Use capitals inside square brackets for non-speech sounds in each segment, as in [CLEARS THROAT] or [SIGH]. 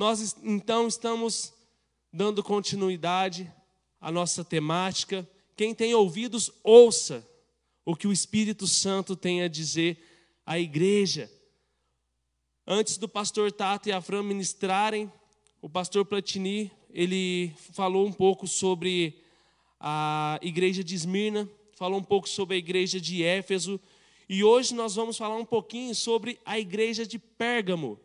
Nós então estamos dando continuidade à nossa temática. Quem tem ouvidos, ouça o que o Espírito Santo tem a dizer à igreja. Antes do pastor Tato e a Fran ministrarem, o pastor Platini, ele falou um pouco sobre a igreja de Esmirna, falou um pouco sobre a igreja de Éfeso, e hoje nós vamos falar um pouquinho sobre a igreja de Pérgamo.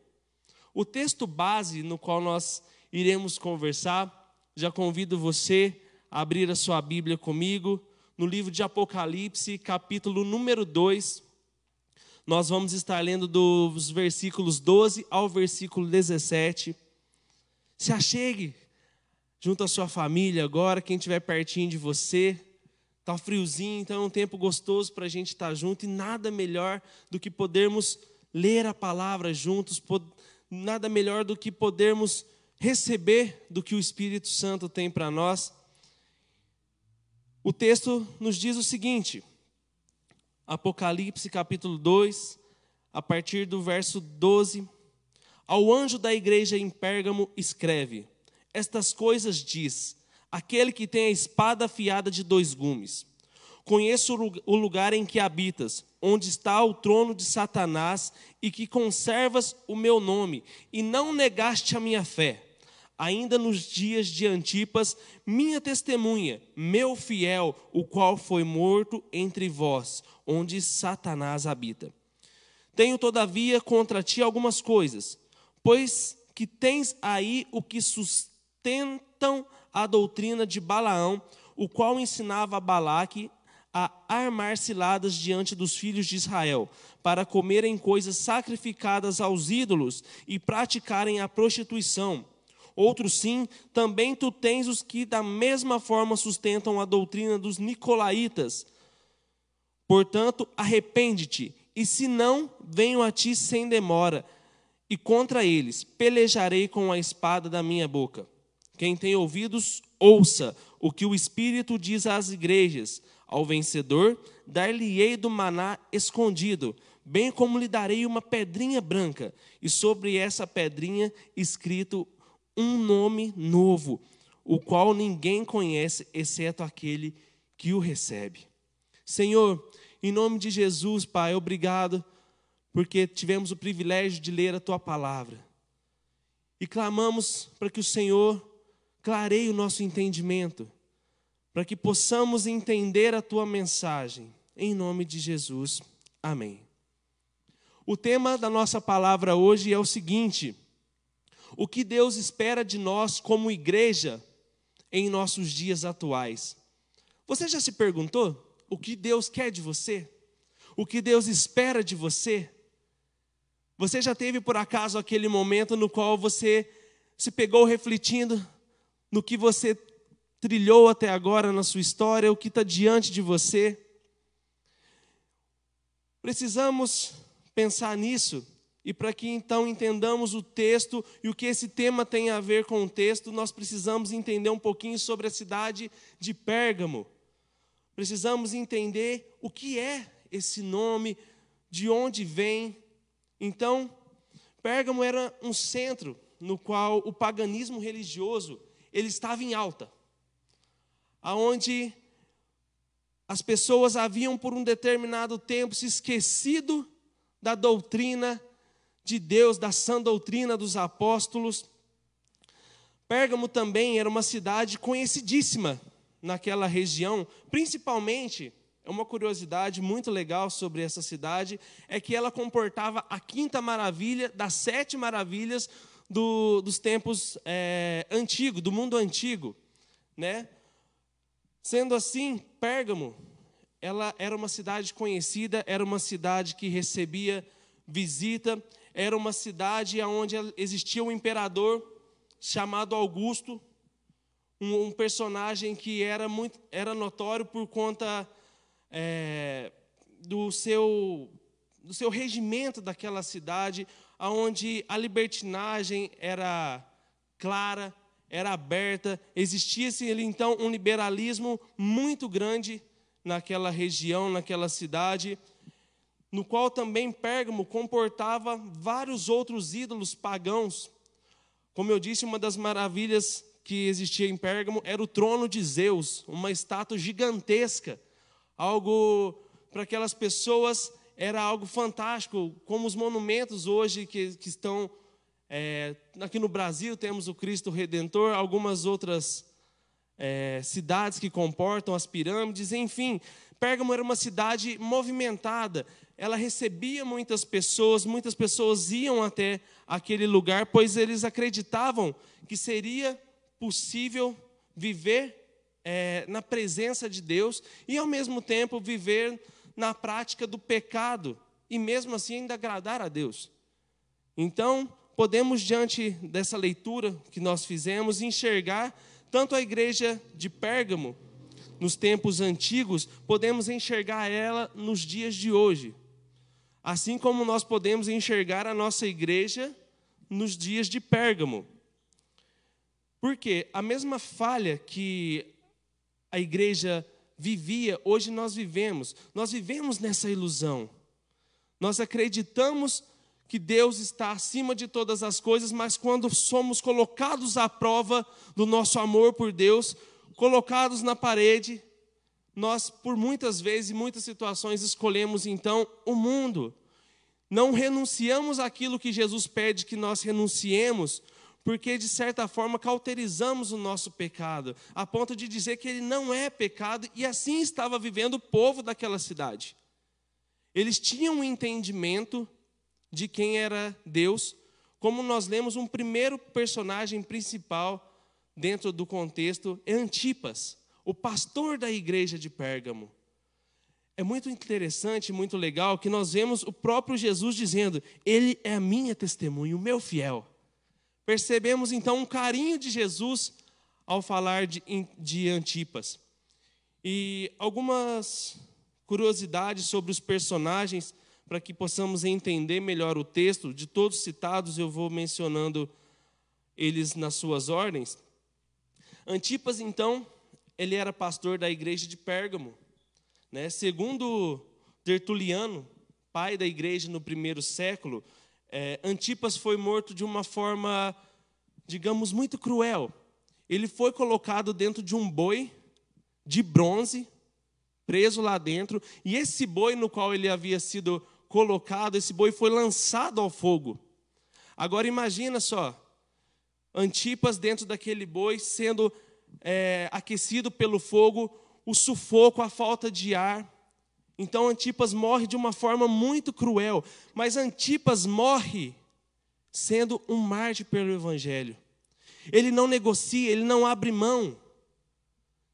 O texto base no qual nós iremos conversar, já convido você a abrir a sua Bíblia comigo, no livro de Apocalipse, capítulo número 2. Nós vamos estar lendo dos versículos 12 ao versículo 17. Se achegue junto à sua família agora, quem estiver pertinho de você. Está friozinho, então é um tempo gostoso para a gente estar junto e nada melhor do que podermos ler a palavra juntos, nada melhor do que podermos receber do que o Espírito Santo tem para nós. O texto nos diz o seguinte, Apocalipse capítulo 2, a partir do verso 12: Ao anjo da igreja em Pérgamo escreve: Estas coisas diz aquele que tem a espada afiada de dois gumes. Conheço o lugar em que habitas, onde está o trono de Satanás, e que conservas o meu nome, e não negaste a minha fé. Ainda nos dias de Antipas, minha testemunha, meu fiel, o qual foi morto entre vós, onde Satanás habita. Tenho, todavia, contra ti algumas coisas, pois que tens aí o que sustentam a doutrina de Balaão, o qual ensinava a Balaque a armar ciladas diante dos filhos de Israel, para comerem coisas sacrificadas aos ídolos e praticarem a prostituição. Outros sim, também tu tens os que da mesma forma sustentam a doutrina dos nicolaítas. Portanto, arrepende-te, e se não, venho a ti sem demora, e contra eles pelejarei com a espada da minha boca. Quem tem ouvidos, ouça o que o Espírito diz às igrejas. Ao vencedor, dar-lhe-ei do maná escondido, bem como lhe darei uma pedrinha branca, e sobre essa pedrinha escrito um nome novo, o qual ninguém conhece, exceto aquele que o recebe. Senhor, em nome de Jesus, Pai, obrigado, porque tivemos o privilégio de ler a tua palavra. E clamamos para que o Senhor clareie o nosso entendimento, para que possamos entender a tua mensagem. Em nome de Jesus. Amém. O tema da nossa palavra hoje é o seguinte: o que Deus espera de nós como igreja em nossos dias atuais. Você já se perguntou o que Deus quer de você? O que Deus espera de você? Você já teve por acaso aquele momento no qual você se pegou refletindo no que você trilhou até agora na sua história, o que está diante de você. Precisamos pensar nisso, e para que então entendamos o texto e o que esse tema tem a ver com o texto, nós precisamos entender um pouquinho sobre a cidade de Pérgamo. Precisamos entender o que é esse nome, de onde vem. Então, Pérgamo era um centro no qual o paganismo religioso ele estava em alta aonde as pessoas haviam por um determinado tempo se esquecido da doutrina de Deus, da sã doutrina dos apóstolos. Pérgamo também era uma cidade conhecidíssima naquela região, principalmente, é uma curiosidade muito legal sobre essa cidade, é que ela comportava a quinta maravilha das sete maravilhas do, dos tempos é, antigos, do mundo antigo, né? Sendo assim, Pérgamo, ela era uma cidade conhecida, era uma cidade que recebia visita, era uma cidade onde existia um imperador chamado Augusto, um, personagem que era muito era notório por conta é, do seu do seu regimento daquela cidade, aonde a libertinagem era clara, era aberta, existia então um liberalismo muito grande naquela região, naquela cidade, no qual também Pérgamo comportava vários outros ídolos pagãos, Como eu disse, uma das maravilhas que existia em Pérgamo era o trono de Zeus, uma estátua gigantesca, algo para aquelas pessoas era algo fantástico, como os monumentos hoje que, que estão é, aqui no Brasil temos o Cristo Redentor, algumas outras é, cidades que comportam as pirâmides, enfim. Pérgamo era uma cidade movimentada, ela recebia muitas pessoas, muitas pessoas iam até aquele lugar, pois eles acreditavam que seria possível viver é, na presença de Deus e, ao mesmo tempo, viver na prática do pecado e, mesmo assim, ainda agradar a Deus. Então, podemos, diante dessa leitura que nós fizemos, enxergar tanto a igreja de Pérgamo, nos tempos antigos, podemos enxergar ela nos dias de hoje. Assim como nós podemos enxergar a nossa igreja nos dias de Pérgamo. Porque a mesma falha que a igreja vivia, hoje nós vivemos. Nós vivemos nessa ilusão. Nós acreditamos que Deus está acima de todas as coisas, mas quando somos colocados à prova do nosso amor por Deus, colocados na parede, nós, por muitas vezes e muitas situações, escolhemos então o mundo. Não renunciamos àquilo que Jesus pede que nós renunciemos, porque de certa forma cauterizamos o nosso pecado, a ponto de dizer que ele não é pecado, e assim estava vivendo o povo daquela cidade. Eles tinham um entendimento de quem era Deus, como nós lemos um primeiro personagem principal dentro do contexto é Antipas, o pastor da igreja de Pérgamo. É muito interessante, muito legal que nós vemos o próprio Jesus dizendo: Ele é a minha testemunha, o meu fiel. Percebemos então um carinho de Jesus ao falar de, de Antipas. E algumas curiosidades sobre os personagens para que possamos entender melhor o texto. De todos citados, eu vou mencionando eles nas suas ordens. Antipas, então, ele era pastor da igreja de Pérgamo. Né? Segundo Tertuliano, pai da igreja no primeiro século, é, Antipas foi morto de uma forma, digamos, muito cruel. Ele foi colocado dentro de um boi de bronze, preso lá dentro, e esse boi no qual ele havia sido colocado, esse boi foi lançado ao fogo. Agora imagina só, Antipas dentro daquele boi sendo é, aquecido pelo fogo, o sufoco, a falta de ar. Então Antipas morre de uma forma muito cruel, mas Antipas morre sendo um mártir pelo Evangelho. Ele não negocia, ele não abre mão.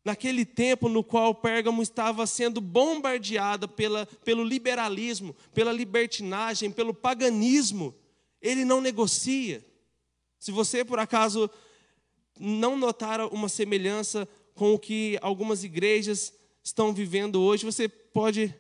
Naquele tempo no qual Pérgamo estava sendo bombardeada pela, pelo liberalismo, pela libertinagem, pelo paganismo, ele não negocia. Se você, por acaso, não notar uma semelhança com o que algumas igrejas estão vivendo hoje, você pode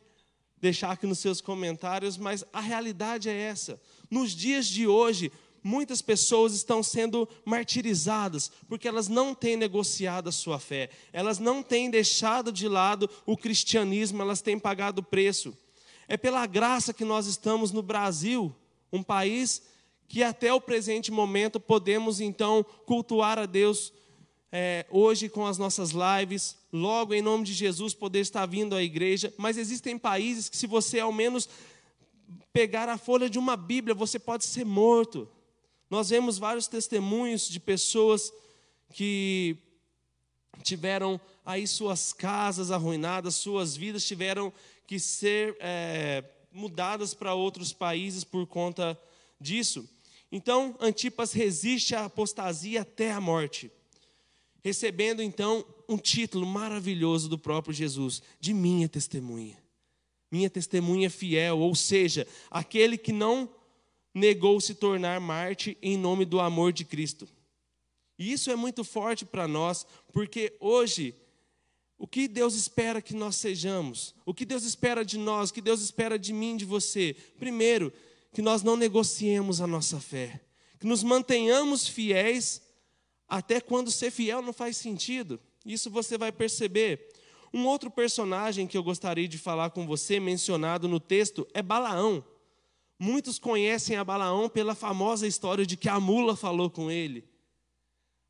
deixar aqui nos seus comentários, mas a realidade é essa. Nos dias de hoje, muitas pessoas estão sendo martirizadas porque elas não têm negociado a sua fé, elas não têm deixado de lado o cristianismo, elas têm pagado o preço. É pela graça que nós estamos no Brasil, um país que até o presente momento podemos então cultuar a Deus é, hoje com as nossas lives, logo em nome de Jesus poder estar vindo à igreja, mas existem países que se você ao menos pegar a folha de uma Bíblia, você pode ser morto. Nós vemos vários testemunhos de pessoas que tiveram aí suas casas arruinadas, suas vidas tiveram que ser é, mudadas para outros países por conta disso. Então, Antipas resiste à apostasia até a morte, recebendo então um título maravilhoso do próprio Jesus, de minha testemunha. Minha testemunha fiel, ou seja, aquele que não negou se tornar Marte em nome do amor de Cristo. E isso é muito forte para nós, porque hoje, o que Deus espera que nós sejamos? O que Deus espera de nós? O que Deus espera de mim, de você? Primeiro, que nós não negociemos a nossa fé, que nos mantenhamos fiéis até quando ser fiel não faz sentido. Isso você vai perceber. Um outro personagem que eu gostaria de falar com você, mencionado no texto, é Balaão. Muitos conhecem a Balaão pela famosa história de que a mula falou com ele.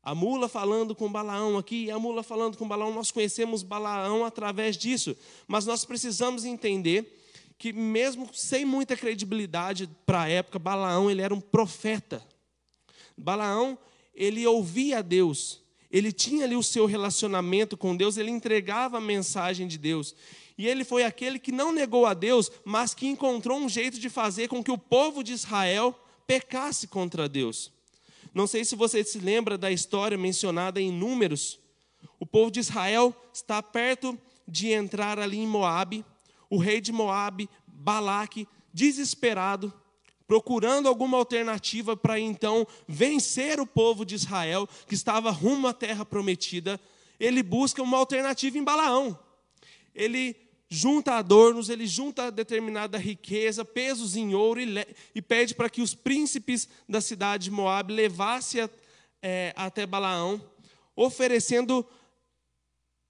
A mula falando com Balaão aqui, a mula falando com Balaão, nós conhecemos Balaão através disso, mas nós precisamos entender que mesmo sem muita credibilidade para a época, Balaão ele era um profeta. Balaão, ele ouvia a Deus, ele tinha ali o seu relacionamento com Deus, ele entregava a mensagem de Deus. E ele foi aquele que não negou a Deus, mas que encontrou um jeito de fazer com que o povo de Israel pecasse contra Deus. Não sei se você se lembra da história mencionada em Números. O povo de Israel está perto de entrar ali em Moabe. O rei de Moabe, Balaque, desesperado, procurando alguma alternativa para então vencer o povo de Israel, que estava rumo à terra prometida, ele busca uma alternativa em Balaão. Ele junta adornos, ele junta determinada riqueza, pesos em ouro e, e pede para que os príncipes da cidade de Moab levassem é, até Balaão, oferecendo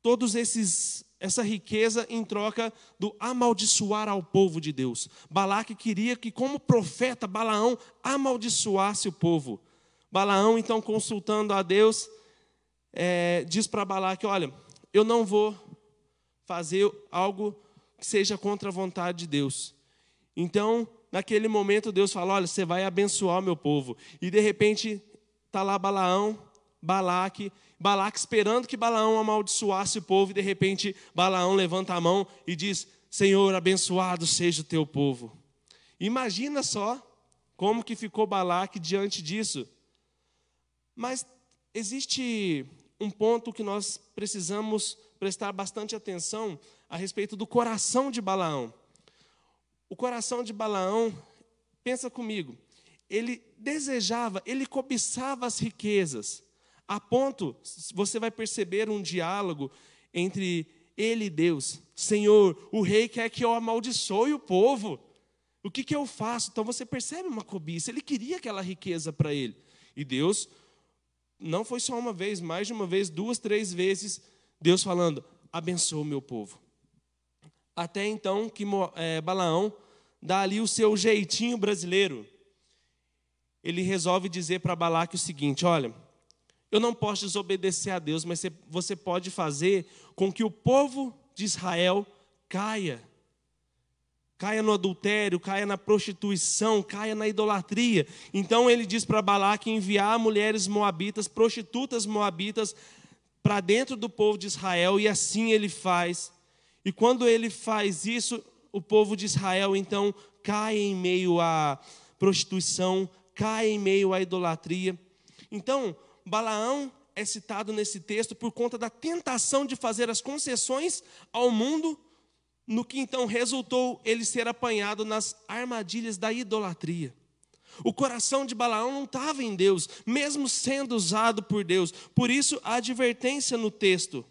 todos esses essa riqueza em troca do amaldiçoar ao povo de Deus. Balaque queria que, como profeta, Balaão amaldiçoasse o povo. Balaão, então, consultando a Deus, é, diz para Balaque: Olha, eu não vou fazer algo que seja contra a vontade de Deus. Então, naquele momento, Deus fala: Olha, você vai abençoar o meu povo. E de repente, está lá Balaão, Balaque, Balaque esperando que Balaão amaldiçoasse o povo, e de repente Balaão levanta a mão e diz: Senhor, abençoado seja o teu povo. Imagina só como que ficou Balaque diante disso. Mas existe um ponto que nós precisamos prestar bastante atenção a respeito do coração de Balaão. O coração de Balaão, pensa comigo, ele desejava, ele cobiçava as riquezas, a ponto, você vai perceber um diálogo entre ele e Deus. Senhor, o rei quer que eu amaldiçoe o povo. O que, que eu faço? Então você percebe uma cobiça. Ele queria aquela riqueza para ele. E Deus, não foi só uma vez, mais de uma vez, duas, três vezes, Deus falando: abençoa o meu povo. Até então que é, Balaão dá ali o seu jeitinho brasileiro. Ele resolve dizer para Balaque o seguinte: olha, eu não posso desobedecer a Deus, mas você pode fazer com que o povo de Israel caia. Caia no adultério, caia na prostituição, caia na idolatria. Então ele diz para Balaque enviar mulheres moabitas, prostitutas moabitas, para dentro do povo de Israel, e assim ele faz. E quando ele faz isso, o povo de Israel então cai em meio à prostituição, cai em meio à idolatria. Então, Balaão é citado nesse texto por conta da tentação de fazer as concessões ao mundo, no que então resultou ele ser apanhado nas armadilhas da idolatria. O coração de Balaão não estava em Deus, mesmo sendo usado por Deus. Por isso, a advertência no texto,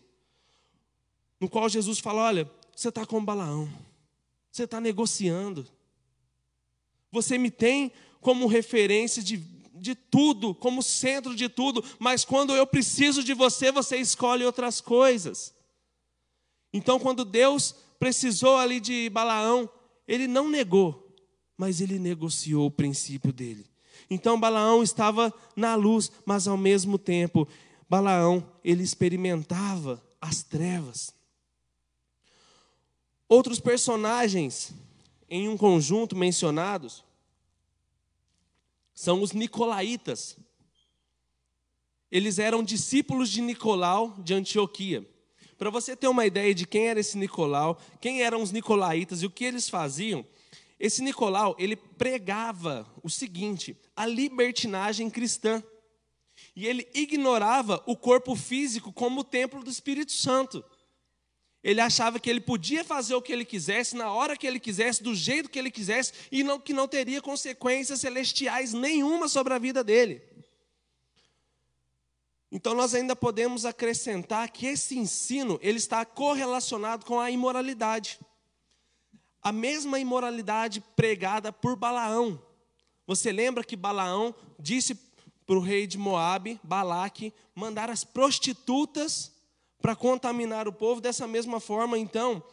no qual Jesus fala: Olha, você está com Balaão, você está negociando, você me tem como referência de, de tudo, como centro de tudo, mas quando eu preciso de você, você escolhe outras coisas. Então, quando Deus precisou ali de Balaão, ele não negou, mas ele negociou o princípio dele. Então Balaão estava na luz, mas ao mesmo tempo, Balaão, ele experimentava as trevas. Outros personagens em um conjunto mencionados são os nicolaítas. Eles eram discípulos de Nicolau de Antioquia. Para você ter uma ideia de quem era esse Nicolau, quem eram os nicolaítas e o que eles faziam, esse Nicolau, ele pregava o seguinte: a libertinagem cristã. E ele ignorava o corpo físico como o templo do Espírito Santo. Ele achava que ele podia fazer o que ele quisesse, na hora que ele quisesse, do jeito que ele quisesse, e não, que não teria consequências celestiais nenhuma sobre a vida dele. Então nós ainda podemos acrescentar que esse ensino ele está correlacionado com a imoralidade a mesma imoralidade pregada por Balaão. Você lembra que Balaão disse para o rei de Moabe, Balaque, mandar as prostitutas para contaminar o povo? Dessa mesma forma, então,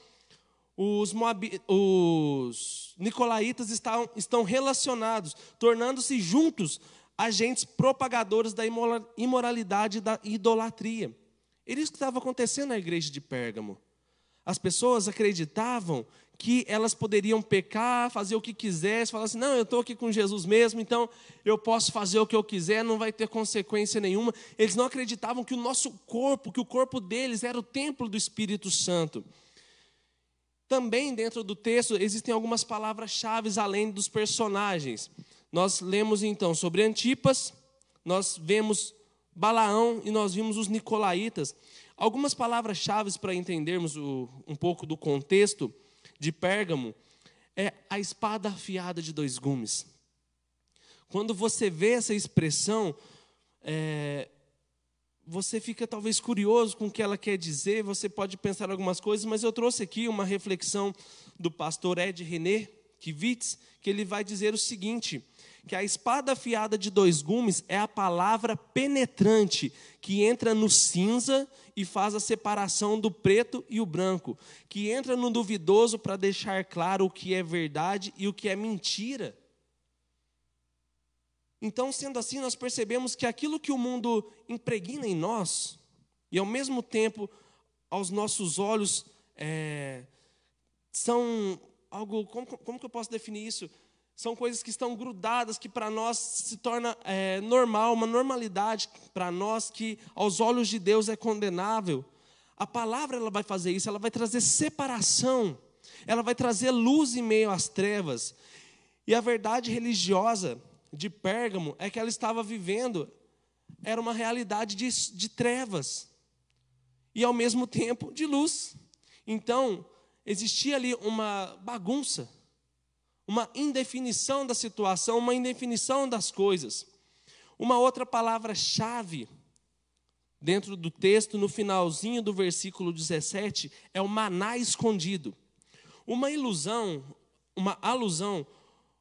os, Moab... os nicolaítas estão, estão relacionados, tornando-se juntos agentes propagadores da imoralidade e da idolatria. Era isso que estava acontecendo na igreja de Pérgamo. As pessoas acreditavam que elas poderiam pecar, fazer o que quisessem, falar assim: não, eu estou aqui com Jesus mesmo, então eu posso fazer o que eu quiser, não vai ter consequência nenhuma. Eles não acreditavam que o nosso corpo, que o corpo deles era o templo do Espírito Santo. Também dentro do texto existem algumas palavras-chave além dos personagens. Nós lemos então sobre Antipas, nós vemos Balaão e nós vimos os Nicolaítas. Algumas palavras-chave para entendermos o, um pouco do contexto de Pérgamo é a espada afiada de dois gumes. Quando você vê essa expressão, é, você fica talvez curioso com o que ela quer dizer, você pode pensar algumas coisas, mas eu trouxe aqui uma reflexão do pastor Ed René Kivitz, que ele vai dizer o seguinte: que a espada afiada de dois gumes é a palavra penetrante que entra no cinza e faz a separação do preto e o branco, que entra no duvidoso para deixar claro o que é verdade e o que é mentira. Então, sendo assim, nós percebemos que aquilo que o mundo impregna em nós, e ao mesmo tempo, aos nossos olhos, é, são algo. Como, como que eu posso definir isso? São coisas que estão grudadas, que para nós se torna é, normal, uma normalidade para nós, que aos olhos de Deus é condenável. A palavra ela vai fazer isso, ela vai trazer separação, ela vai trazer luz em meio às trevas. E a verdade religiosa de Pérgamo é que ela estava vivendo, era uma realidade de, de trevas e ao mesmo tempo de luz. Então, existia ali uma bagunça uma indefinição da situação, uma indefinição das coisas. Uma outra palavra-chave dentro do texto, no finalzinho do versículo 17, é o maná escondido. Uma ilusão, uma alusão,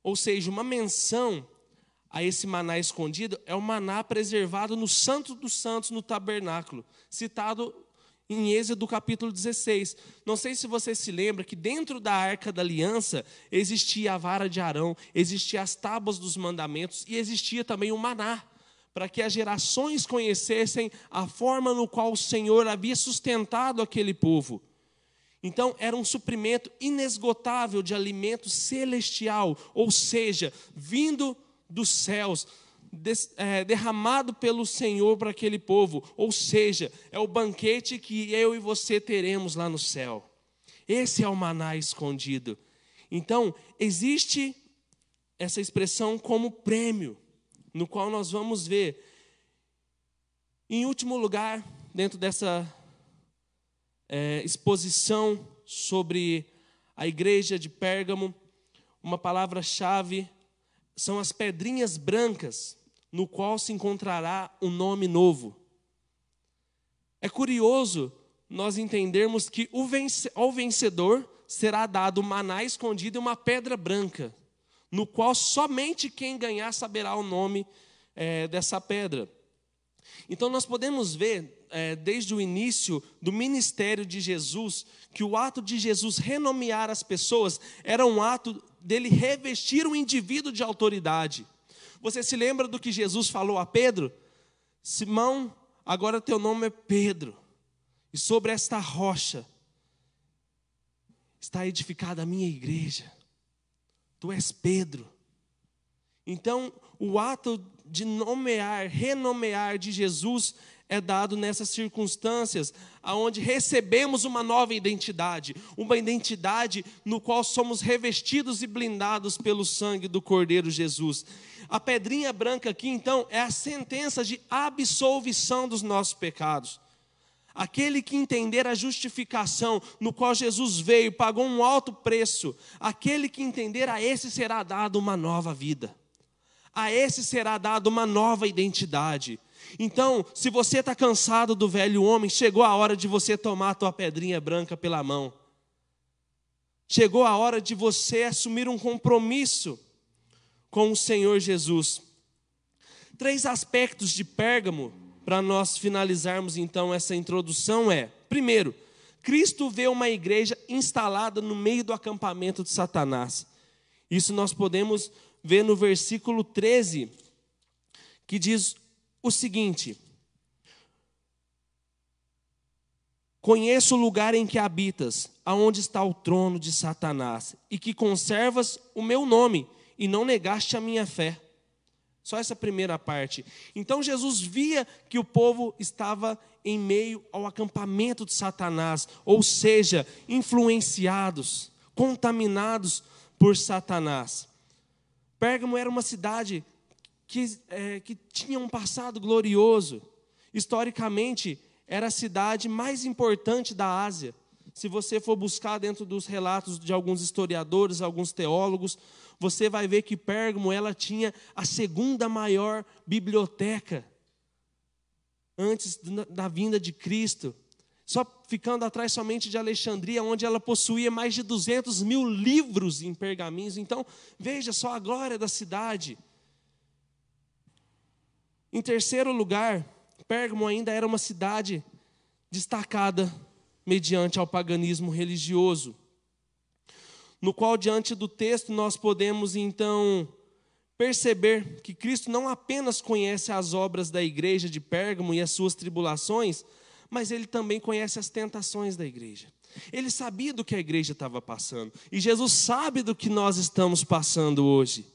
ou seja, uma menção a esse maná escondido é o maná preservado no Santo dos Santos, no tabernáculo, citado em Êxodo capítulo 16. Não sei se você se lembra que dentro da arca da aliança existia a vara de Arão, existia as tábuas dos mandamentos e existia também o maná, para que as gerações conhecessem a forma no qual o Senhor havia sustentado aquele povo. Então, era um suprimento inesgotável de alimento celestial, ou seja, vindo dos céus, derramado pelo Senhor para aquele povo, ou seja, é o banquete que eu e você teremos lá no céu. Esse é o maná escondido. Então, existe essa expressão como prêmio, no qual nós vamos ver. Em último lugar, dentro dessa é, exposição sobre a igreja de Pérgamo, uma palavra-chave são as pedrinhas brancas no qual se encontrará um nome novo. É curioso nós entendermos que ao vencedor será dado maná escondido e uma pedra branca, no qual somente quem ganhar saberá o nome é, dessa pedra. Então nós podemos ver, é, desde o início do ministério de Jesus, que o ato de Jesus renomear as pessoas era um ato dele revestir o indivíduo de autoridade. Você se lembra do que Jesus falou a Pedro? Simão, agora teu nome é Pedro, e sobre esta rocha está edificada a minha igreja. Tu és Pedro. Então, o ato de nomear, renomear de Jesus é dado nessas circunstâncias, aonde recebemos uma nova identidade, uma identidade no qual somos revestidos e blindados pelo sangue do Cordeiro Jesus. A pedrinha branca aqui, então, é a sentença de absolvição dos nossos pecados. Aquele que entender a justificação no qual Jesus veio, pagou um alto preço, aquele que entender, a esse será dado uma nova vida, a esse será dado uma nova identidade. Então, se você está cansado do velho homem, chegou a hora de você tomar a tua pedrinha branca pela mão. Chegou a hora de você assumir um compromisso com o Senhor Jesus. Três aspectos de Pérgamo para nós finalizarmos então essa introdução é: primeiro, Cristo vê uma igreja instalada no meio do acampamento de Satanás. Isso nós podemos ver no versículo 13, que diz o seguinte: Conheço o lugar em que habitas, aonde está o trono de Satanás, e que conservas o meu nome, e não negaste a minha fé. Só essa primeira parte. Então Jesus via que o povo estava em meio ao acampamento de Satanás, ou seja, influenciados, contaminados por Satanás. Pérgamo era uma cidade que, é, que tinha um passado glorioso. Historicamente, era a cidade mais importante da Ásia. Se você for buscar dentro dos relatos de alguns historiadores, alguns teólogos, você vai ver que Pérgamo ela tinha a segunda maior biblioteca antes da vinda de Cristo. Só ficando atrás somente de Alexandria, onde ela possuía mais de 200 mil livros em pergaminhos. Então, veja só a glória da cidade. Em terceiro lugar, Pérgamo ainda era uma cidade destacada mediante ao paganismo religioso, no qual, diante do texto, nós podemos então perceber que Cristo não apenas conhece as obras da igreja de Pérgamo e as suas tribulações, mas ele também conhece as tentações da igreja. Ele sabia do que a igreja estava passando, e Jesus sabe do que nós estamos passando hoje.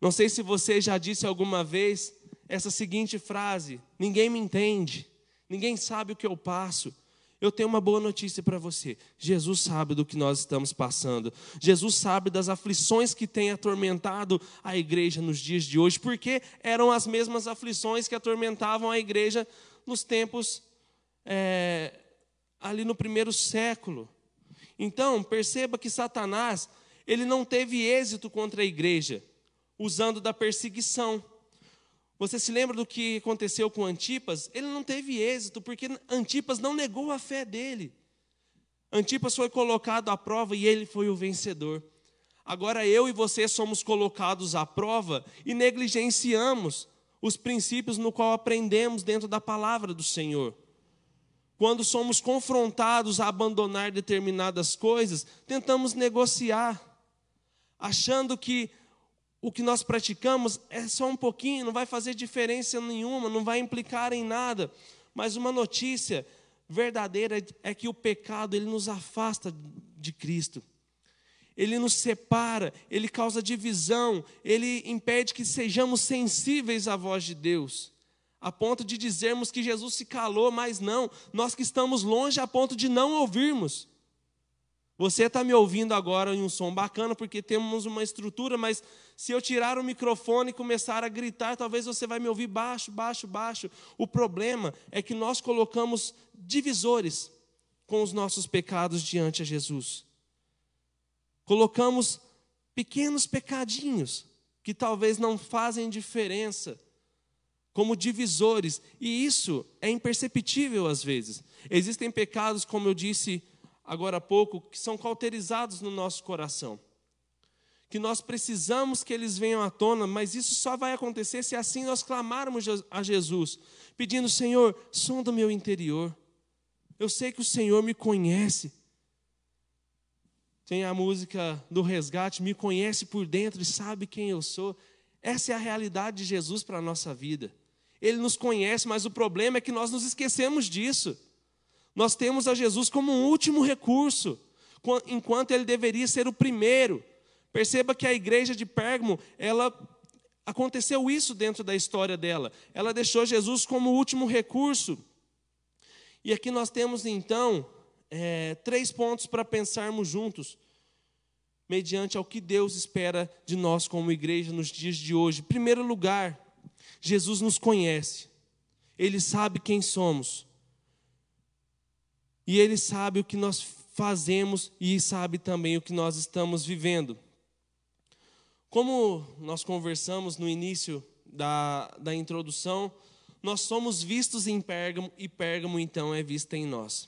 Não sei se você já disse alguma vez essa seguinte frase: Ninguém me entende, ninguém sabe o que eu passo. Eu tenho uma boa notícia para você. Jesus sabe do que nós estamos passando. Jesus sabe das aflições que tem atormentado a igreja nos dias de hoje, porque eram as mesmas aflições que atormentavam a igreja nos tempos é, ali no primeiro século. Então, perceba que Satanás, ele não teve êxito contra a igreja, usando da perseguição. Você se lembra do que aconteceu com Antipas? Ele não teve êxito, porque Antipas não negou a fé dele. Antipas foi colocado à prova e ele foi o vencedor. Agora eu e você somos colocados à prova e negligenciamos os princípios no qual aprendemos dentro da palavra do Senhor. Quando somos confrontados a abandonar determinadas coisas, tentamos negociar, achando que o que nós praticamos é só um pouquinho, não vai fazer diferença nenhuma, não vai implicar em nada. Mas uma notícia verdadeira é que o pecado ele nos afasta de Cristo. Ele nos separa, ele causa divisão, ele impede que sejamos sensíveis à voz de Deus, a ponto de dizermos que Jesus se calou, mas não, nós que estamos longe a ponto de não ouvirmos. Você está me ouvindo agora em um som bacana porque temos uma estrutura, mas se eu tirar o microfone e começar a gritar, talvez você vai me ouvir baixo, baixo, baixo. O problema é que nós colocamos divisores com os nossos pecados diante a Jesus. Colocamos pequenos pecadinhos que talvez não fazem diferença como divisores, e isso é imperceptível às vezes. Existem pecados, como eu disse agora há pouco, que são cauterizados no nosso coração. Que nós precisamos que eles venham à tona, mas isso só vai acontecer se assim nós clamarmos a Jesus, pedindo: Senhor, sonda o meu interior. Eu sei que o Senhor me conhece. Tem a música do resgate, me conhece por dentro e sabe quem eu sou. Essa é a realidade de Jesus para a nossa vida. Ele nos conhece, mas o problema é que nós nos esquecemos disso. Nós temos a Jesus como um último recurso, enquanto ele deveria ser o primeiro. Perceba que a igreja de Pérgamo, ela aconteceu isso dentro da história dela. Ela deixou Jesus como último recurso. E aqui nós temos então é, três pontos para pensarmos juntos, mediante ao que Deus espera de nós como igreja nos dias de hoje. Primeiro lugar, Jesus nos conhece, Ele sabe quem somos e Ele sabe o que nós fazemos e sabe também o que nós estamos vivendo. Como nós conversamos no início da, da introdução, nós somos vistos em Pérgamo e Pérgamo então é vista em nós.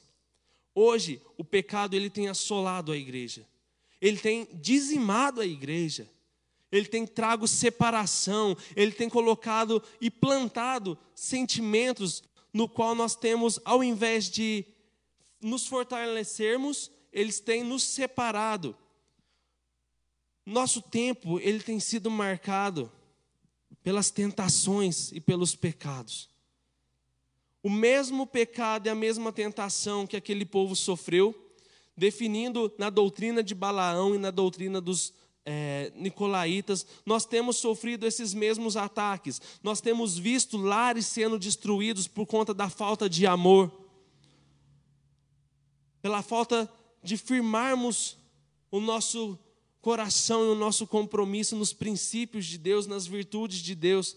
Hoje, o pecado ele tem assolado a igreja. Ele tem dizimado a igreja. Ele tem trago separação, ele tem colocado e plantado sentimentos no qual nós temos ao invés de nos fortalecermos, eles têm nos separado. Nosso tempo, ele tem sido marcado pelas tentações e pelos pecados. O mesmo pecado e a mesma tentação que aquele povo sofreu, definindo na doutrina de Balaão e na doutrina dos é, nicolaítas, nós temos sofrido esses mesmos ataques. Nós temos visto lares sendo destruídos por conta da falta de amor, pela falta de firmarmos o nosso coração e o nosso compromisso nos princípios de Deus, nas virtudes de Deus.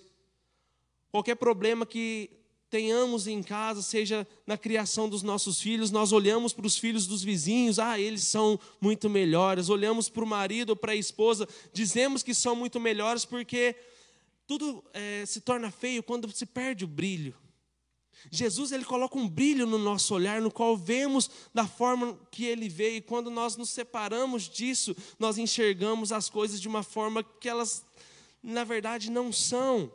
Qualquer problema que tenhamos em casa, seja na criação dos nossos filhos, nós olhamos para os filhos dos vizinhos, ah, eles são muito melhores. Olhamos para o marido ou para a esposa, dizemos que são muito melhores porque tudo é, se torna feio quando se perde o brilho. Jesus ele coloca um brilho no nosso olhar, no qual vemos da forma que ele vê, e quando nós nos separamos disso, nós enxergamos as coisas de uma forma que elas, na verdade, não são.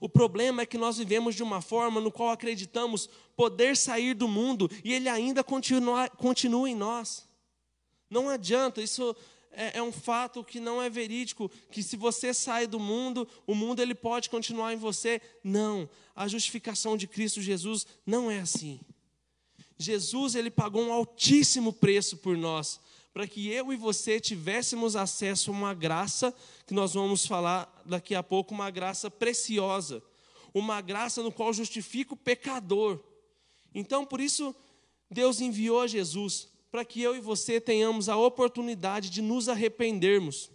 O problema é que nós vivemos de uma forma no qual acreditamos poder sair do mundo e ele ainda continua, continua em nós. Não adianta, isso é, é, um fato que não é verídico, que se você sai do mundo, o mundo ele pode continuar em você. Não, a justificação de Cristo Jesus não é assim. Jesus ele pagou um altíssimo preço por nós, para que eu e você tivéssemos acesso a uma graça, que nós vamos falar daqui a pouco, uma graça preciosa, uma graça no qual justifica o pecador. Então, por isso, Deus enviou Jesus, para que eu e você tenhamos a oportunidade de nos arrependermos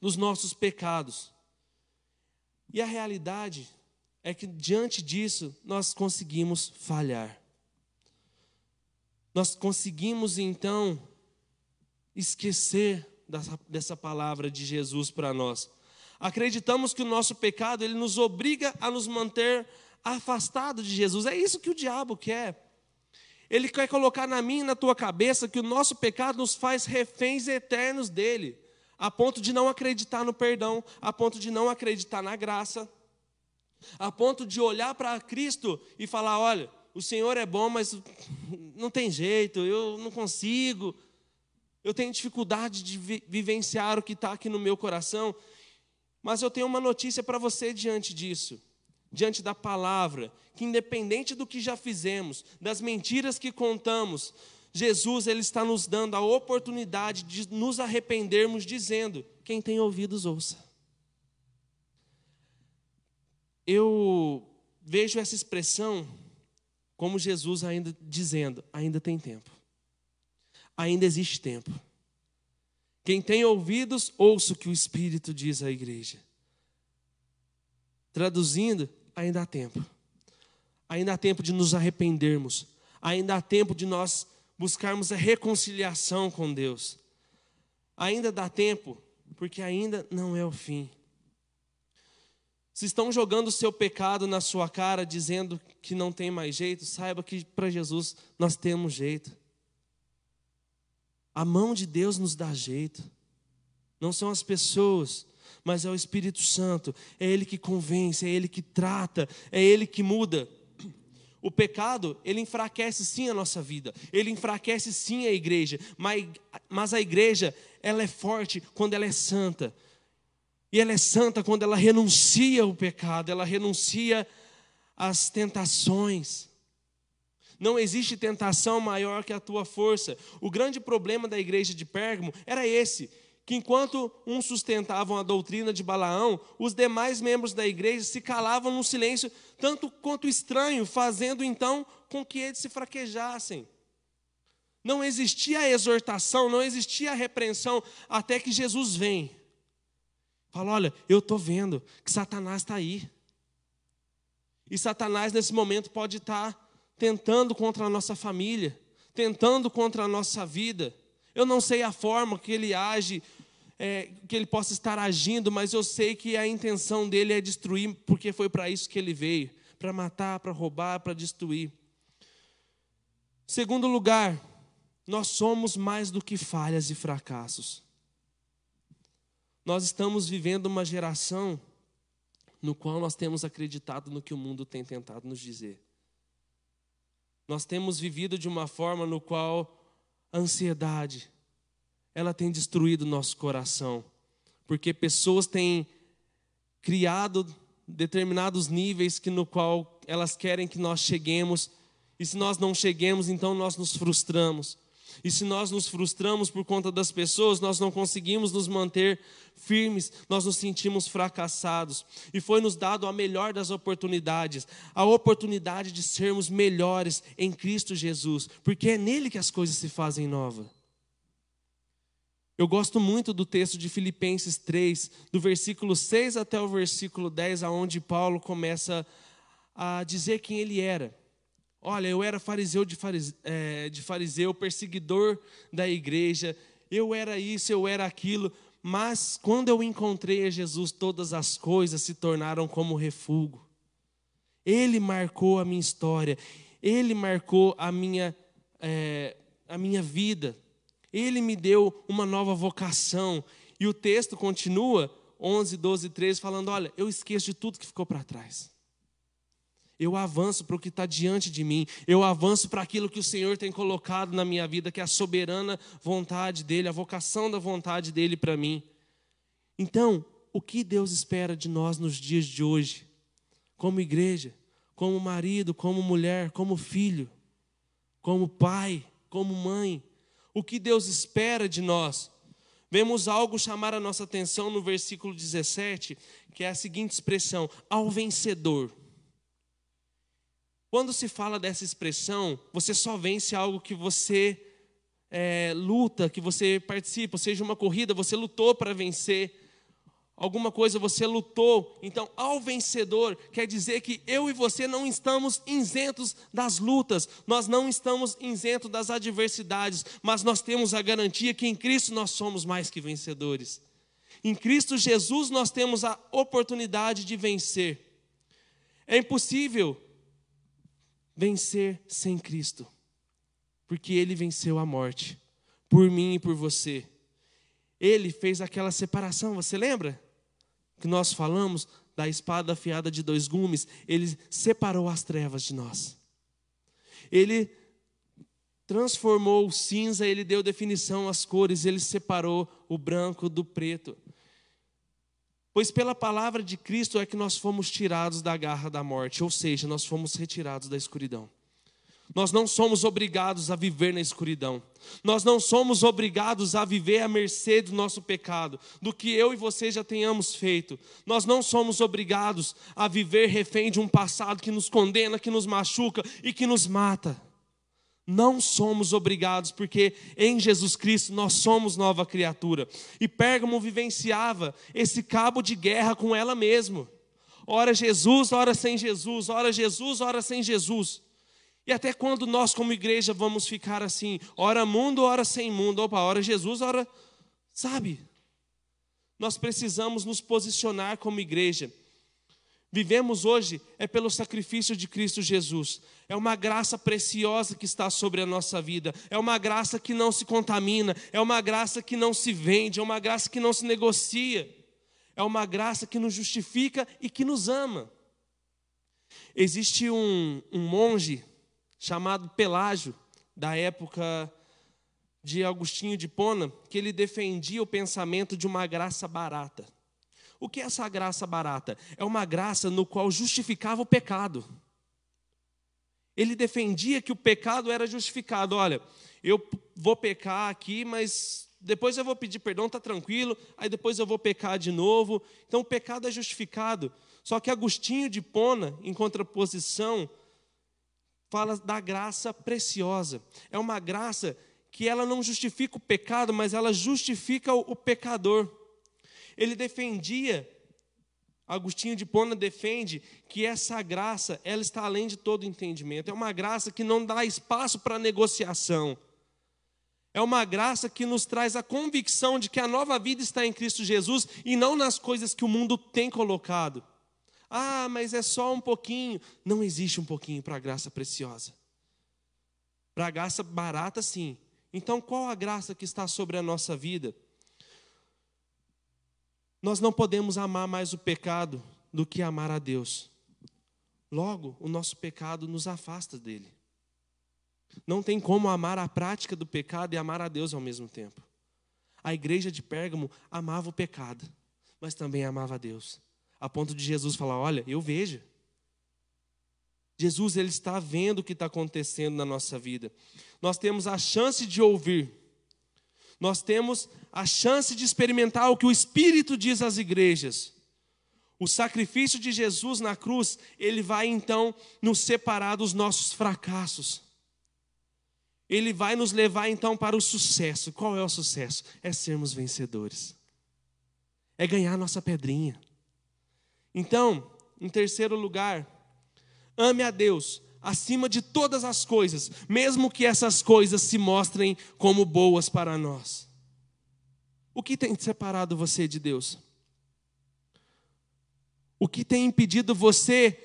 dos nossos pecados. E a realidade é que, diante disso, nós conseguimos falhar. Nós conseguimos, então, esquecer dessa, dessa palavra de Jesus para nós. Acreditamos que o nosso pecado ele nos obriga a nos manter afastado de Jesus. É isso que o diabo quer. Ele quer colocar na minha e na tua cabeça que o nosso pecado nos faz reféns eternos dele, a ponto de não acreditar no perdão, a ponto de não acreditar na graça, a ponto de olhar para Cristo e falar: olha, o Senhor é bom, mas [LAUGHS] não tem jeito, eu não consigo. Eu tenho dificuldade de vi vivenciar o que está aqui no meu coração, mas eu tenho uma notícia para você diante disso, diante da palavra, que independente do que já fizemos, das mentiras que contamos, Jesus ele está nos dando a oportunidade de nos arrependermos, dizendo: quem tem ouvidos ouça. Eu vejo essa expressão como Jesus ainda dizendo: ainda tem tempo ainda existe tempo. Quem tem ouvidos, ouça o que o Espírito diz à igreja. Traduzindo, ainda há tempo. Ainda há tempo de nos arrependermos. Ainda há tempo de nós buscarmos a reconciliação com Deus. Ainda dá tempo, porque ainda não é o fim. Se estão jogando o seu pecado na sua cara, dizendo que não tem mais jeito, saiba que para Jesus nós temos jeito. A mão de Deus nos dá jeito. Não são as pessoas, mas é o Espírito Santo. É Ele que convence, é Ele que trata, é Ele que muda. O pecado, ele enfraquece sim a nossa vida, ele enfraquece sim a igreja, mas, a igreja, ela é forte quando ela é santa. E ela é santa quando ela renuncia ao pecado, ela renuncia às tentações. Não existe tentação maior que a tua força. O grande problema da igreja de Pérgamo era esse: que enquanto uns sustentavam a doutrina de Balaão, os demais membros da igreja se calavam num silêncio tanto quanto estranho, fazendo então com que eles se fraquejassem. Não existia a exortação, não existia a repreensão, até que Jesus vem. Fala: olha, eu estou vendo que Satanás está aí. E Satanás, nesse momento, pode estar tá tentando contra a nossa família, tentando contra a nossa vida. Eu não sei a forma que ele age, é, que ele possa estar agindo, mas eu sei que a intenção dele é destruir, porque foi para isso que ele veio para matar, para roubar, para destruir. Segundo lugar, nós somos mais do que falhas e fracassos. Nós estamos vivendo uma geração no qual nós temos acreditado no que o mundo tem tentado nos dizer. Nós temos vivido de uma forma no qual a ansiedade ela tem destruído nosso coração, porque pessoas têm criado determinados níveis que no qual elas querem que nós cheguemos, e se nós não cheguemos, então nós nos frustramos. E se nós nos frustramos por conta das pessoas, nós não conseguimos nos manter firmes, nós nos sentimos fracassados. E foi nos dado a melhor das oportunidades, a oportunidade de sermos melhores em Cristo Jesus, porque é nele que as coisas se fazem novas. Eu gosto muito do texto de Filipenses 3, do versículo 6 até o versículo 10, aonde Paulo começa a dizer quem ele era. Olha, eu era fariseu de, fariseu, é, de fariseu, perseguidor da igreja, eu era isso, eu era aquilo, mas quando eu encontrei a Jesus, todas as coisas se tornaram como refúgio. Ele marcou a minha história, ele marcou a minha, é, a minha vida, ele me deu uma nova vocação. E o texto continua, 11, 12, 13, falando: Olha, eu esqueço de tudo que ficou para trás. Eu avanço para o que está diante de mim. Eu avanço para aquilo que o Senhor tem colocado na minha vida, que é a soberana vontade dEle, a vocação da vontade dEle para mim. Então, o que Deus espera de nós nos dias de hoje? Como igreja, como marido, como mulher, como filho, como pai, como mãe. O que Deus espera de nós? Vemos algo chamar a nossa atenção no versículo 17, que é a seguinte expressão: ao vencedor. Quando se fala dessa expressão, você só vence algo que você é, luta, que você participa, seja uma corrida, você lutou para vencer. Alguma coisa você lutou, então ao vencedor quer dizer que eu e você não estamos isentos das lutas, nós não estamos isentos das adversidades, mas nós temos a garantia que em Cristo nós somos mais que vencedores. Em Cristo Jesus nós temos a oportunidade de vencer. É impossível vencer sem Cristo, porque Ele venceu a morte, por mim e por você. Ele fez aquela separação, você lembra? Que nós falamos da espada afiada de dois gumes, ele separou as trevas de nós. Ele transformou o cinza, ele deu definição às cores, ele separou o branco do preto. Pois pela palavra de Cristo é que nós fomos tirados da garra da morte, ou seja, nós fomos retirados da escuridão. Nós não somos obrigados a viver na escuridão. Nós não somos obrigados a viver à mercê do nosso pecado, do que eu e você já tenhamos feito. Nós não somos obrigados a viver refém de um passado que nos condena, que nos machuca e que nos mata. Não somos obrigados, porque em Jesus Cristo nós somos nova criatura. E Pérgamo vivenciava esse cabo de guerra com ela mesma. Ora Jesus, ora sem Jesus, ora Jesus, ora sem Jesus. E até quando nós, como igreja, vamos ficar assim, ora mundo, ora sem mundo, opa, ora Jesus, ora. Sabe? Nós precisamos nos posicionar como igreja vivemos hoje é pelo sacrifício de Cristo Jesus. É uma graça preciosa que está sobre a nossa vida. É uma graça que não se contamina. É uma graça que não se vende. É uma graça que não se negocia. É uma graça que nos justifica e que nos ama. Existe um, um monge chamado Pelágio, da época de Agostinho de Pona, que ele defendia o pensamento de uma graça barata. O que é essa graça barata? É uma graça no qual justificava o pecado. Ele defendia que o pecado era justificado. Olha, eu vou pecar aqui, mas depois eu vou pedir perdão, está tranquilo, aí depois eu vou pecar de novo. Então o pecado é justificado. Só que Agostinho de Pona, em contraposição, fala da graça preciosa. É uma graça que ela não justifica o pecado, mas ela justifica o pecador. Ele defendia, Agostinho de Pona defende que essa graça, ela está além de todo entendimento. É uma graça que não dá espaço para negociação. É uma graça que nos traz a convicção de que a nova vida está em Cristo Jesus e não nas coisas que o mundo tem colocado. Ah, mas é só um pouquinho. Não existe um pouquinho para a graça preciosa. Para a graça barata, sim. Então, qual a graça que está sobre a nossa vida? Nós não podemos amar mais o pecado do que amar a Deus. Logo, o nosso pecado nos afasta dele. Não tem como amar a prática do pecado e amar a Deus ao mesmo tempo. A igreja de Pérgamo amava o pecado, mas também amava a Deus. a ponto de Jesus falar: Olha, eu vejo. Jesus ele está vendo o que está acontecendo na nossa vida. Nós temos a chance de ouvir. Nós temos a chance de experimentar o que o Espírito diz às igrejas. O sacrifício de Jesus na cruz, ele vai então nos separar dos nossos fracassos. Ele vai nos levar então para o sucesso. Qual é o sucesso? É sermos vencedores. É ganhar nossa pedrinha. Então, em terceiro lugar, ame a Deus acima de todas as coisas, mesmo que essas coisas se mostrem como boas para nós. O que tem separado você de Deus? O que tem impedido você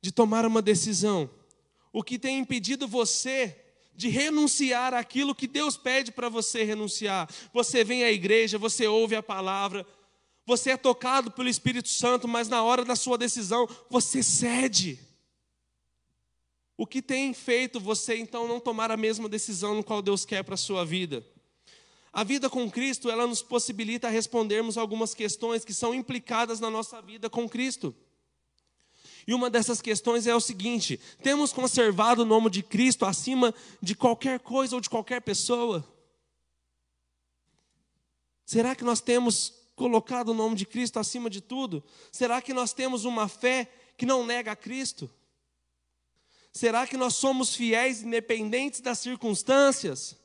de tomar uma decisão? O que tem impedido você de renunciar àquilo que Deus pede para você renunciar? Você vem à igreja, você ouve a palavra, você é tocado pelo Espírito Santo, mas na hora da sua decisão você cede. O que tem feito você então não tomar a mesma decisão no qual Deus quer para a sua vida? A vida com Cristo, ela nos possibilita respondermos algumas questões que são implicadas na nossa vida com Cristo. E uma dessas questões é o seguinte: temos conservado o nome de Cristo acima de qualquer coisa ou de qualquer pessoa? Será que nós temos colocado o nome de Cristo acima de tudo? Será que nós temos uma fé que não nega a Cristo? Será que nós somos fiéis independentes das circunstâncias?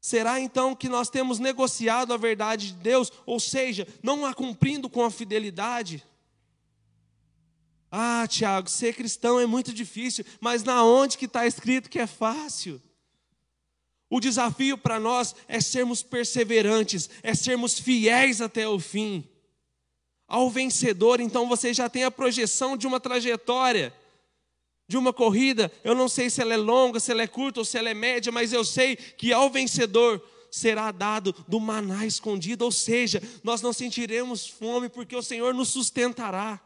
Será então que nós temos negociado a verdade de Deus, ou seja, não a cumprindo com a fidelidade? Ah, Tiago, ser cristão é muito difícil, mas na onde que está escrito que é fácil? O desafio para nós é sermos perseverantes, é sermos fiéis até o fim. Ao vencedor, então você já tem a projeção de uma trajetória, de uma corrida. Eu não sei se ela é longa, se ela é curta ou se ela é média, mas eu sei que ao vencedor será dado do maná escondido, ou seja, nós não sentiremos fome porque o Senhor nos sustentará.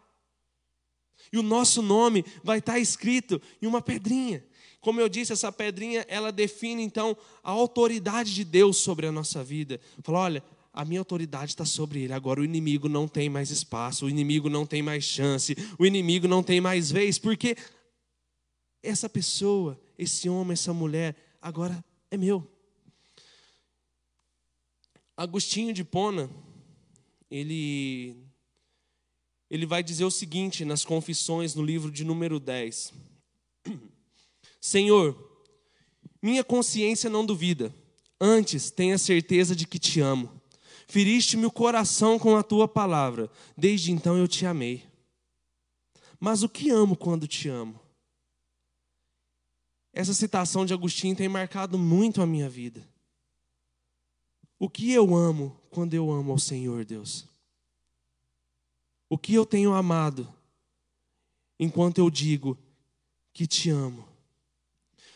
E o nosso nome vai estar escrito em uma pedrinha. Como eu disse, essa pedrinha, ela define então a autoridade de Deus sobre a nossa vida. Fala, olha, a minha autoridade está sobre ele. Agora o inimigo não tem mais espaço, o inimigo não tem mais chance, o inimigo não tem mais vez, porque essa pessoa, esse homem, essa mulher, agora é meu. Agostinho de Pona, ele, ele vai dizer o seguinte nas Confissões, no livro de número 10. [CLEARS THROAT] Senhor, minha consciência não duvida, antes tenha certeza de que te amo. Feriste-me o coração com a tua palavra, desde então eu te amei. Mas o que amo quando te amo? Essa citação de Agostinho tem marcado muito a minha vida. O que eu amo quando eu amo ao Senhor, Deus? O que eu tenho amado enquanto eu digo que te amo?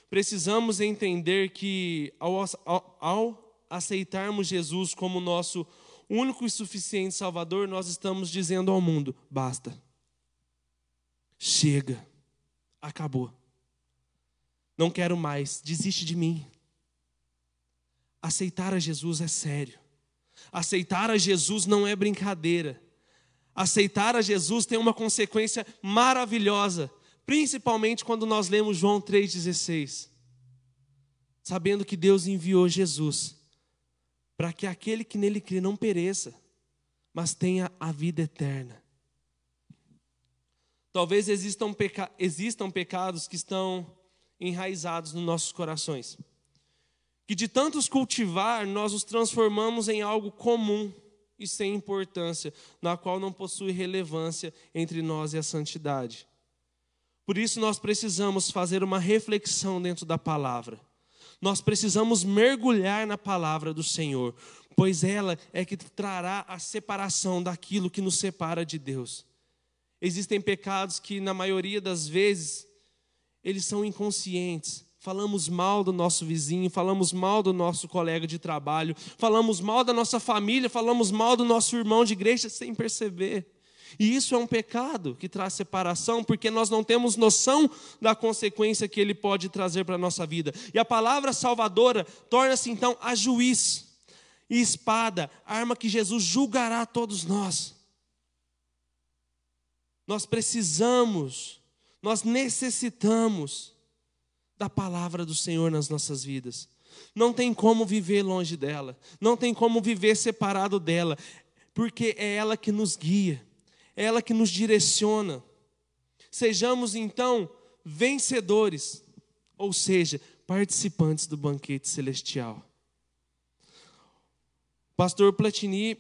precisamos entender que ao, ao, ao aceitarmos Jesus como nosso único e suficiente Salvador, nós estamos dizendo ao mundo: basta, chega, acabou, não quero mais, desiste de mim. Aceitar a Jesus é sério, aceitar a Jesus não é brincadeira. Aceitar a Jesus tem uma consequência maravilhosa principalmente quando nós lemos João 3,16, sabendo que Deus enviou Jesus para que aquele que nele crê não pereça, mas tenha a vida eterna. Talvez existam, peca existam pecados que estão enraizados nos nossos corações, que de tantos cultivar, nós os transformamos em algo comum e sem importância, na qual não possui relevância entre nós e a santidade. Por isso nós precisamos fazer uma reflexão dentro da palavra. Nós precisamos mergulhar na palavra do Senhor, pois ela é que trará a separação daquilo que nos separa de Deus. Existem pecados que, na maioria das vezes, eles são inconscientes. Falamos mal do nosso vizinho, falamos mal do nosso colega de trabalho, falamos mal da nossa família, falamos mal do nosso irmão de igreja sem perceber. E isso é um pecado que traz separação, porque nós não temos noção da consequência que ele pode trazer para a nossa vida. E a palavra salvadora torna-se então a juiz e espada, arma que Jesus julgará a todos nós. Nós precisamos, nós necessitamos da palavra do Senhor nas nossas vidas. Não tem como viver longe dela, não tem como viver separado dela, porque é ela que nos guia, ela que nos direciona. Sejamos então vencedores, ou seja, participantes do banquete celestial. Pastor Platini,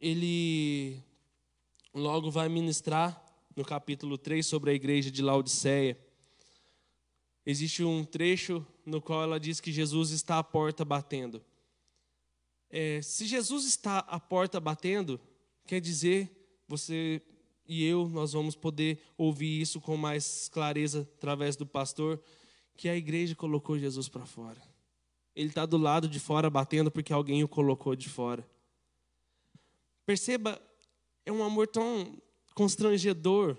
ele logo vai ministrar no capítulo 3 sobre a igreja de Laodiceia. Existe um trecho no qual ela diz que Jesus está à porta batendo. É, se Jesus está à porta batendo, quer dizer, você e eu, nós vamos poder ouvir isso com mais clareza através do pastor, que a igreja colocou Jesus para fora. Ele está do lado de fora batendo porque alguém o colocou de fora. Perceba, é um amor tão constrangedor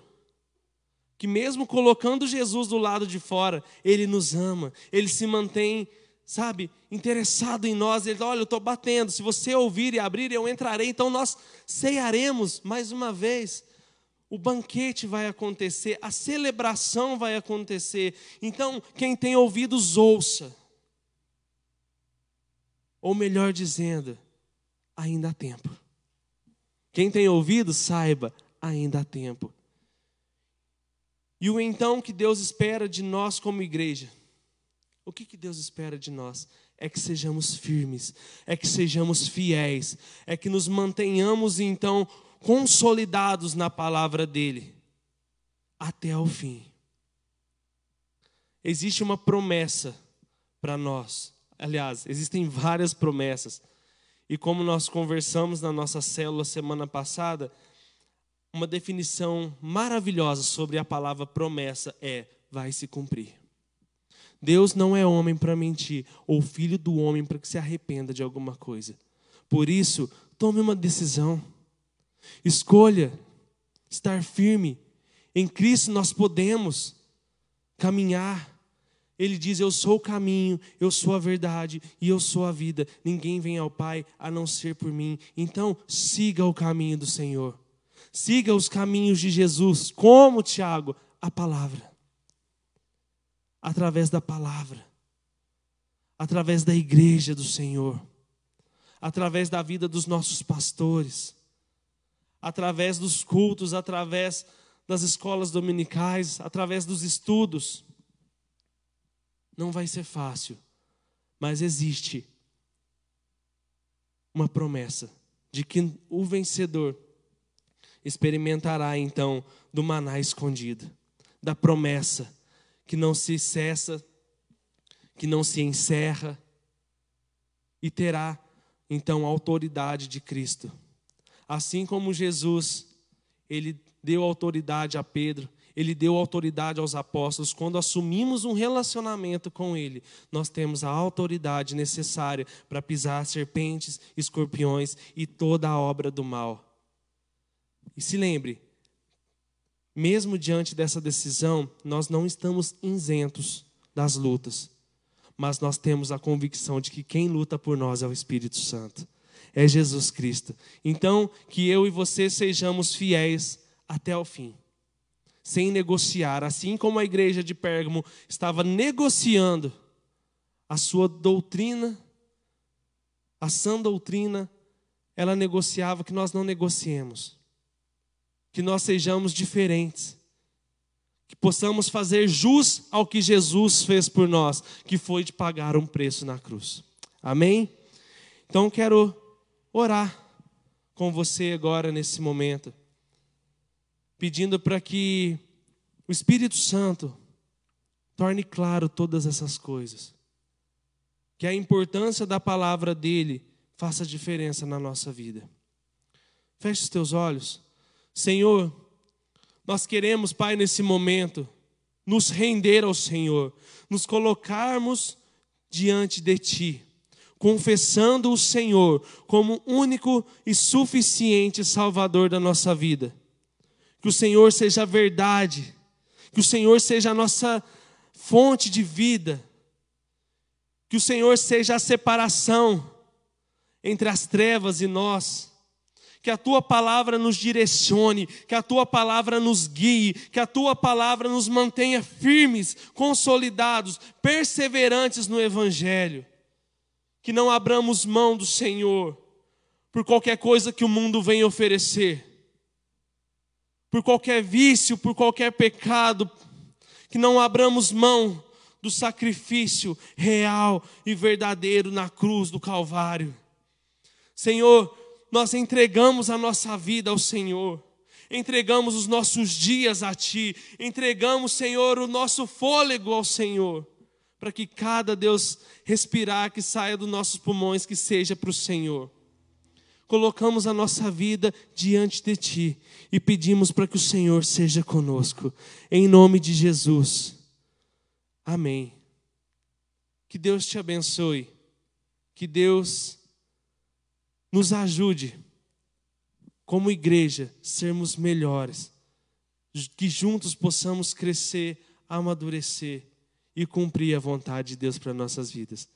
que, mesmo colocando Jesus do lado de fora, Ele nos ama, Ele se mantém, sabe, interessado em nós. Ele, olha, eu estou batendo, se você ouvir e abrir, eu entrarei. Então nós ceiaremos mais uma vez. O banquete vai acontecer, a celebração vai acontecer. Então, quem tem ouvidos, ouça. Ou melhor dizendo, ainda há tempo. Quem tem ouvido, saiba, ainda há tempo. E o então que Deus espera de nós como igreja? O que, que Deus espera de nós? É que sejamos firmes, é que sejamos fiéis, é que nos mantenhamos então consolidados na palavra dEle até o fim. Existe uma promessa para nós. Aliás, existem várias promessas. E como nós conversamos na nossa célula semana passada, uma definição maravilhosa sobre a palavra promessa é: vai se cumprir. Deus não é homem para mentir, ou filho do homem para que se arrependa de alguma coisa. Por isso, tome uma decisão. Escolha estar firme. Em Cristo nós podemos caminhar ele diz: Eu sou o caminho, eu sou a verdade e eu sou a vida. Ninguém vem ao Pai a não ser por mim. Então, siga o caminho do Senhor. Siga os caminhos de Jesus. Como, Tiago? A palavra. Através da palavra. Através da igreja do Senhor. Através da vida dos nossos pastores. Através dos cultos, através das escolas dominicais, através dos estudos não vai ser fácil, mas existe uma promessa de que o vencedor experimentará então do maná escondido, da promessa que não se cessa, que não se encerra e terá então a autoridade de Cristo. Assim como Jesus, ele deu autoridade a Pedro, ele deu autoridade aos apóstolos. Quando assumimos um relacionamento com Ele, nós temos a autoridade necessária para pisar serpentes, escorpiões e toda a obra do mal. E se lembre, mesmo diante dessa decisão, nós não estamos isentos das lutas, mas nós temos a convicção de que quem luta por nós é o Espírito Santo, é Jesus Cristo. Então, que eu e você sejamos fiéis até o fim sem negociar, assim como a igreja de Pérgamo estava negociando a sua doutrina, a sã doutrina, ela negociava que nós não negociemos, que nós sejamos diferentes, que possamos fazer jus ao que Jesus fez por nós, que foi de pagar um preço na cruz. Amém? Então quero orar com você agora nesse momento pedindo para que o Espírito Santo torne claro todas essas coisas. Que a importância da palavra dele faça diferença na nossa vida. Feche os teus olhos. Senhor, nós queremos, Pai, nesse momento, nos render ao Senhor, nos colocarmos diante de Ti, confessando o Senhor como único e suficiente Salvador da nossa vida. Que o Senhor seja a verdade, que o Senhor seja a nossa fonte de vida, que o Senhor seja a separação entre as trevas e nós, Que a tua palavra nos direcione, que a tua palavra nos guie, que a tua palavra nos mantenha firmes, consolidados, perseverantes no Evangelho. Que não abramos mão do Senhor por qualquer coisa que o mundo venha oferecer, por qualquer vício, por qualquer pecado, que não abramos mão do sacrifício real e verdadeiro na cruz do Calvário. Senhor, nós entregamos a nossa vida ao Senhor, entregamos os nossos dias a Ti, entregamos, Senhor, o nosso fôlego ao Senhor, para que cada Deus respirar que saia dos nossos pulmões, que seja para o Senhor. Colocamos a nossa vida diante de Ti e pedimos para que o Senhor seja conosco, em nome de Jesus. Amém. Que Deus te abençoe, que Deus nos ajude, como igreja, sermos melhores, que juntos possamos crescer, amadurecer e cumprir a vontade de Deus para nossas vidas.